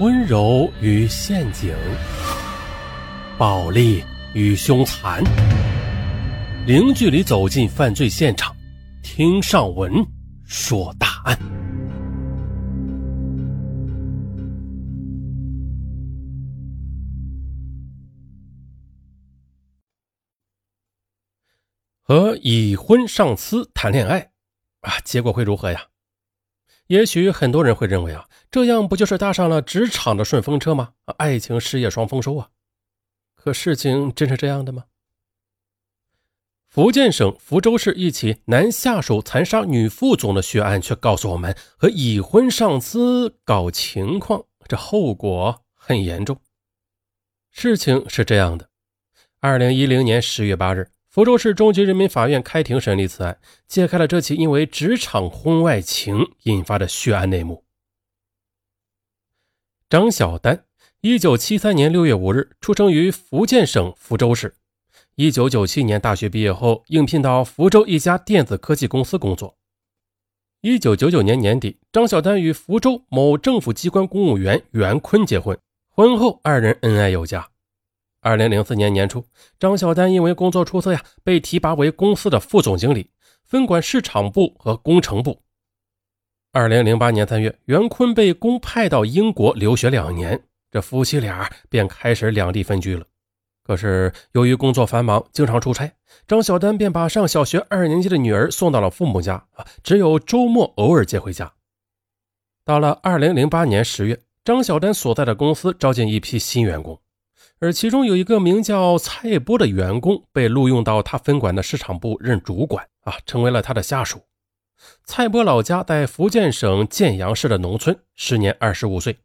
温柔与陷阱，暴力与凶残，零距离走进犯罪现场，听上文说大案。和已婚上司谈恋爱啊，结果会如何呀？也许很多人会认为啊，这样不就是搭上了职场的顺风车吗？爱情事业双丰收啊！可事情真是这样的吗？福建省福州市一起男下属残杀女副总的血案却告诉我们，和已婚上司搞情况，这后果很严重。事情是这样的：二零一零年十月八日。福州市中级人民法院开庭审理此案，揭开了这起因为职场婚外情引发的血案内幕。张小丹，一九七三年六月五日出生于福建省福州市。一九九七年大学毕业后，应聘到福州一家电子科技公司工作。一九九九年年底，张小丹与福州某政府机关公务员袁坤结婚，婚后二人恩爱有加。二零零四年年初，张小丹因为工作出色呀，被提拔为公司的副总经理，分管市场部和工程部。二零零八年三月，袁坤被公派到英国留学两年，这夫妻俩便开始两地分居了。可是由于工作繁忙，经常出差，张小丹便把上小学二年级的女儿送到了父母家啊，只有周末偶尔接回家。到了二零零八年十月，张小丹所在的公司招进一批新员工。而其中有一个名叫蔡波的员工被录用到他分管的市场部任主管啊，成为了他的下属。蔡波老家在福建省建阳市的农村，时年二十五岁。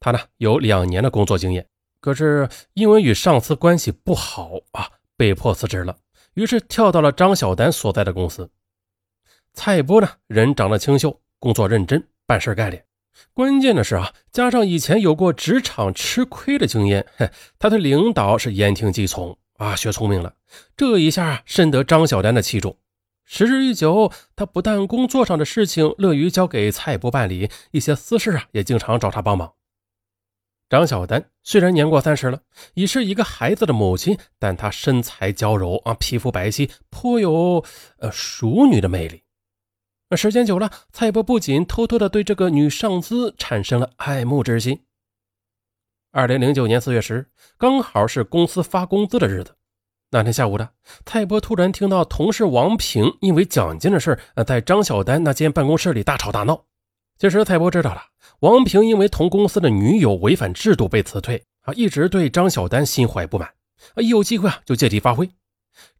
他呢有两年的工作经验，可是因为与上司关系不好啊，被迫辞职了。于是跳到了张小丹所在的公司。蔡波呢人长得清秀，工作认真，办事干练。关键的是啊，加上以前有过职场吃亏的经验，他的领导是言听计从啊，学聪明了。这一下啊深得张小丹的器重。时日一久，他不但工作上的事情乐于交给蔡波办理，一些私事啊也经常找他帮忙。张小丹虽然年过三十了，已是一个孩子的母亲，但她身材娇柔啊，皮肤白皙，颇有呃熟女的魅力。那时间久了，蔡波不仅偷偷的对这个女上司产生了爱慕之心。二零零九年四月十，刚好是公司发工资的日子。那天下午的，蔡波突然听到同事王平因为奖金的事在张小丹那间办公室里大吵大闹。其实蔡波知道了，王平因为同公司的女友违反制度被辞退啊，一直对张小丹心怀不满啊，一有机会啊就借题发挥。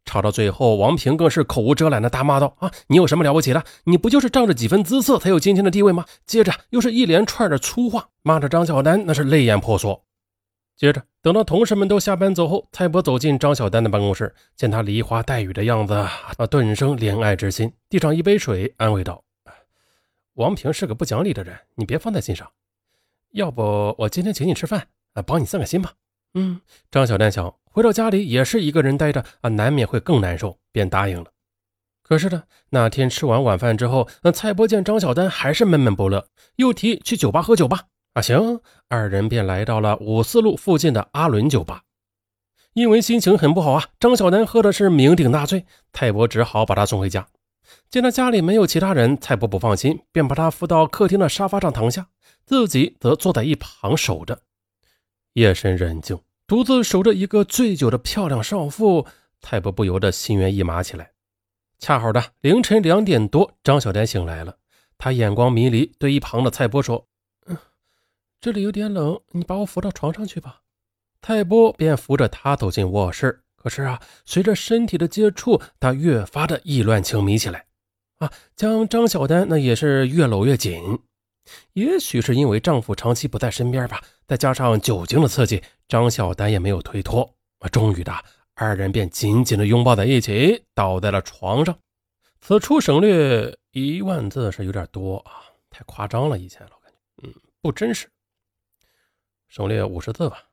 吵到最后，王平更是口无遮拦的大骂道：“啊，你有什么了不起的？你不就是仗着几分姿色才有今天的地位吗？”接着又是一连串的粗话，骂着张小丹那是泪眼婆娑。接着等到同事们都下班走后，蔡波走进张小丹的办公室，见他梨花带雨的样子，啊，顿生怜爱之心，递上一杯水，安慰道：“王平是个不讲理的人，你别放在心上。要不我今天请你吃饭，啊，帮你散个心吧。”嗯，张小丹想。回到家里也是一个人待着啊，难免会更难受，便答应了。可是呢，那天吃完晚饭之后，那蔡波见张小丹还是闷闷不乐，又提去酒吧喝酒吧。啊，行，二人便来到了五四路附近的阿伦酒吧。因为心情很不好啊，张小丹喝的是酩酊大醉，蔡波只好把他送回家。见他家里没有其他人，蔡波不放心，便把他扶到客厅的沙发上躺下，自己则坐在一旁守着。夜深人静。独自守着一个醉酒的漂亮少妇，蔡波不由得心猿意马起来。恰好的凌晨两点多，张小丹醒来了，他眼光迷离，对一旁的蔡波说：“嗯，这里有点冷，你把我扶到床上去吧。”蔡波便扶着他走进卧室。可是啊，随着身体的接触，他越发的意乱情迷起来，啊，将张小丹那也是越搂越紧。也许是因为丈夫长期不在身边吧，再加上酒精的刺激，张小丹也没有推脱。啊，终于的，二人便紧紧的拥抱在一起，倒在了床上。此处省略一万字是有点多啊，太夸张了，以前老感觉，嗯，不真实。省略五十字吧。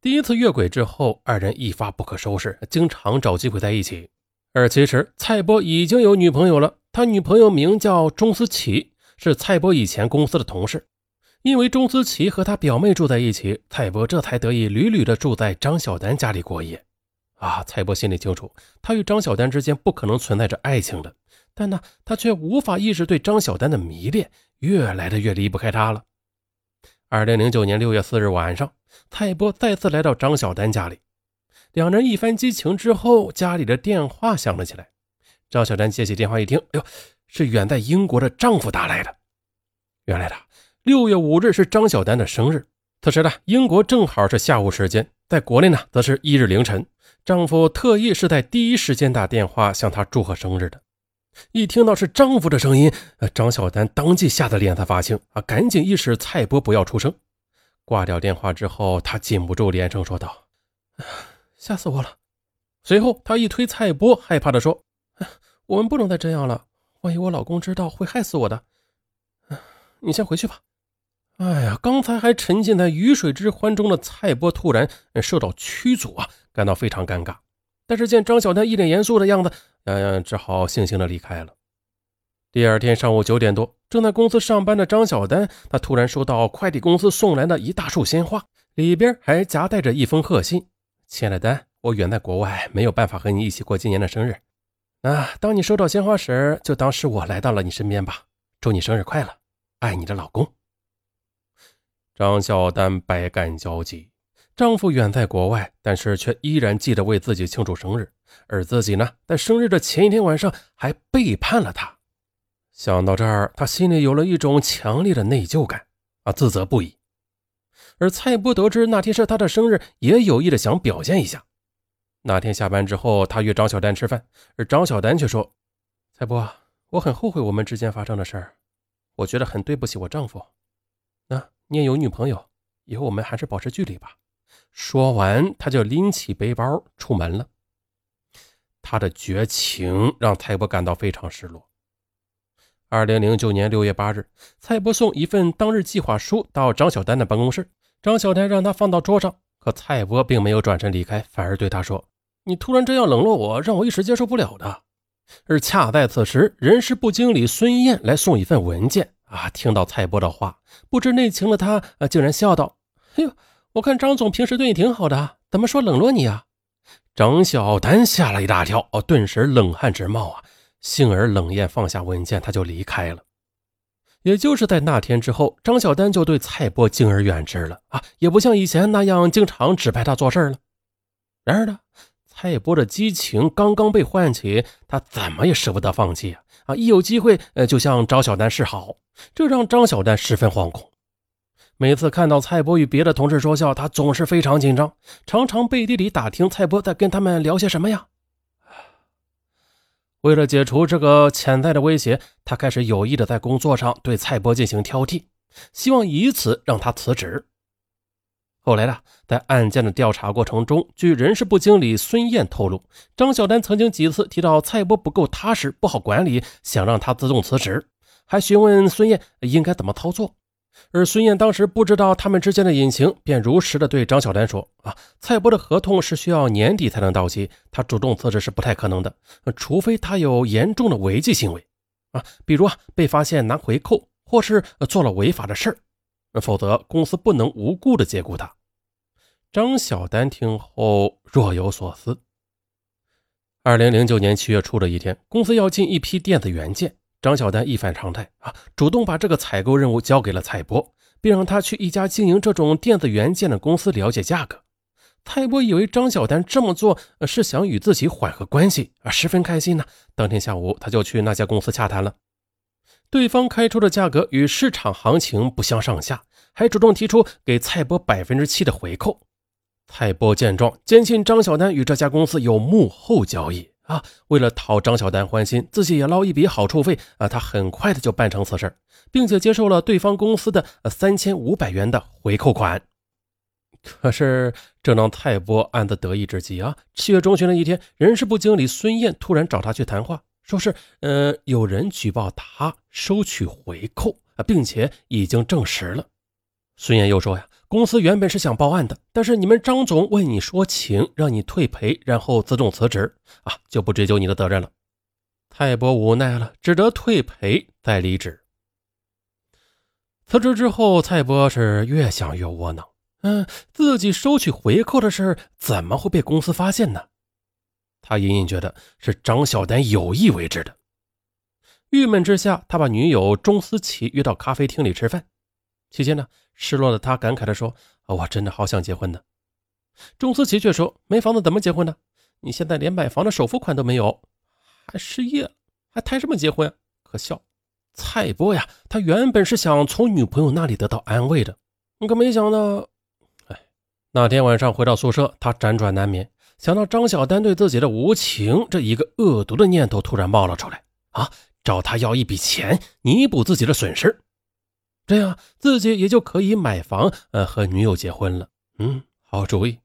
第一次越轨之后，二人一发不可收拾，经常找机会在一起。而其实蔡波已经有女朋友了，他女朋友名叫钟思琪。是蔡波以前公司的同事，因为钟思琪和他表妹住在一起，蔡波这才得以屡屡的住在张小丹家里过夜。啊，蔡波心里清楚，他与张小丹之间不可能存在着爱情的，但呢，他却无法抑制对张小丹的迷恋，越来的越离不开她了。二零零九年六月四日晚上，蔡波再次来到张小丹家里，两人一番激情之后，家里的电话响了起来。张小丹接起电话一听，哎呦，是远在英国的丈夫打来的。原来的六月五日是张小丹的生日，此时呢，英国正好是下午时间，在国内呢，则是一日凌晨。丈夫特意是在第一时间打电话向她祝贺生日的。一听到是丈夫的声音，张小丹当即吓得脸色发青啊，赶紧意识蔡波不要出声。挂掉电话之后，她禁不住连声说道：“吓死我了！”随后，她一推蔡波，害怕的说：“我们不能再这样了，万一我老公知道，会害死我的。你先回去吧。”哎呀，刚才还沉浸在鱼水之欢中的蔡波突然受到驱逐啊，感到非常尴尬。但是见张小丹一脸严肃的样子，嗯，只好悻悻的离开了。第二天上午九点多，正在公司上班的张小丹，他突然收到快递公司送来的一大束鲜花，里边还夹带着一封贺信：“亲爱的丹，我远在国外，没有办法和你一起过今年的生日。啊，当你收到鲜花时，就当是我来到了你身边吧。祝你生日快乐，爱你的老公。”张小丹百感交集，丈夫远在国外，但是却依然记得为自己庆祝生日，而自己呢，在生日的前一天晚上还背叛了他。想到这儿，她心里有了一种强烈的内疚感，啊，自责不已。而蔡波得知那天是他的生日，也有意的想表现一下。那天下班之后，他约张小丹吃饭，而张小丹却说：“蔡波，我很后悔我们之间发生的事儿，我觉得很对不起我丈夫。”你也有女朋友，以后我们还是保持距离吧。说完，他就拎起背包出门了。他的绝情让蔡波感到非常失落。二零零九年六月八日，蔡波送一份当日计划书到张小丹的办公室，张小丹让他放到桌上，可蔡波并没有转身离开，反而对他说：“你突然这样冷落我，让我一时接受不了的。”而恰在此时，人事部经理孙燕来送一份文件。啊！听到蔡波的话，不知内情的他，竟然笑道：“哎呦，我看张总平时对你挺好的，怎么说冷落你啊？”张小丹吓了一大跳，哦，顿时冷汗直冒啊！幸而冷艳放下文件，他就离开了。也就是在那天之后，张小丹就对蔡波敬而远之了啊，也不像以前那样经常指派他做事了。然而呢，蔡波的激情刚刚被唤起，他怎么也舍不得放弃啊！啊，一有机会，呃，就向张小丹示好。这让张小丹十分惶恐。每次看到蔡波与别的同事说笑，他总是非常紧张，常常背地里打听蔡波在跟他们聊些什么呀。为了解除这个潜在的威胁，他开始有意的在工作上对蔡波进行挑剔，希望以此让他辞职。后来呢，在案件的调查过程中，据人事部经理孙燕透露，张小丹曾经几次提到蔡波不够踏实、不好管理，想让他自动辞职。还询问孙燕应该怎么操作，而孙燕当时不知道他们之间的隐情，便如实的对张小丹说：“啊，蔡波的合同是需要年底才能到期，他主动辞职是不太可能的，除非他有严重的违纪行为，啊，比如啊被发现拿回扣，或是做了违法的事儿，否则公司不能无故的解雇他。”张小丹听后若有所思。二零零九年七月初的一天，公司要进一批电子元件。张小丹一反常态啊，主动把这个采购任务交给了蔡波，并让他去一家经营这种电子元件的公司了解价格。蔡波以为张小丹这么做是想与自己缓和关系啊，十分开心呢。当天下午，他就去那家公司洽谈了。对方开出的价格与市场行情不相上下，还主动提出给蔡波百分之七的回扣。蔡波见状，坚信张小丹与这家公司有幕后交易。啊，为了讨张小丹欢心，自己也捞一笔好处费啊！他很快的就办成此事，并且接受了对方公司的三千五百元的回扣款。可是，正当蔡波暗自得意之际啊，七月中旬的一天，人事部经理孙燕突然找他去谈话，说是呃，有人举报他收取回扣啊，并且已经证实了。孙燕又说呀。公司原本是想报案的，但是你们张总为你说情，让你退赔，然后自动辞职啊，就不追究你的责任了。蔡波无奈了，只得退赔再离职。辞职之后，蔡波是越想越窝囊。嗯，自己收取回扣的事怎么会被公司发现呢？他隐隐觉得是张小丹有意为之的。郁闷之下，他把女友钟思琪约到咖啡厅里吃饭。期间呢，失落的他感慨地说：“我真的好想结婚呢。”钟思琪却说：“没房子怎么结婚呢？你现在连买房的首付款都没有，还失业，还谈什么结婚？可笑！”蔡波呀，他原本是想从女朋友那里得到安慰的，可没想到。哎那天晚上回到宿舍，他辗转难眠，想到张小丹对自己的无情，这一个恶毒的念头突然冒了出来啊！找他要一笔钱，弥补自己的损失，这样自己也就可以买房，呃，和女友结婚了。嗯，好主意。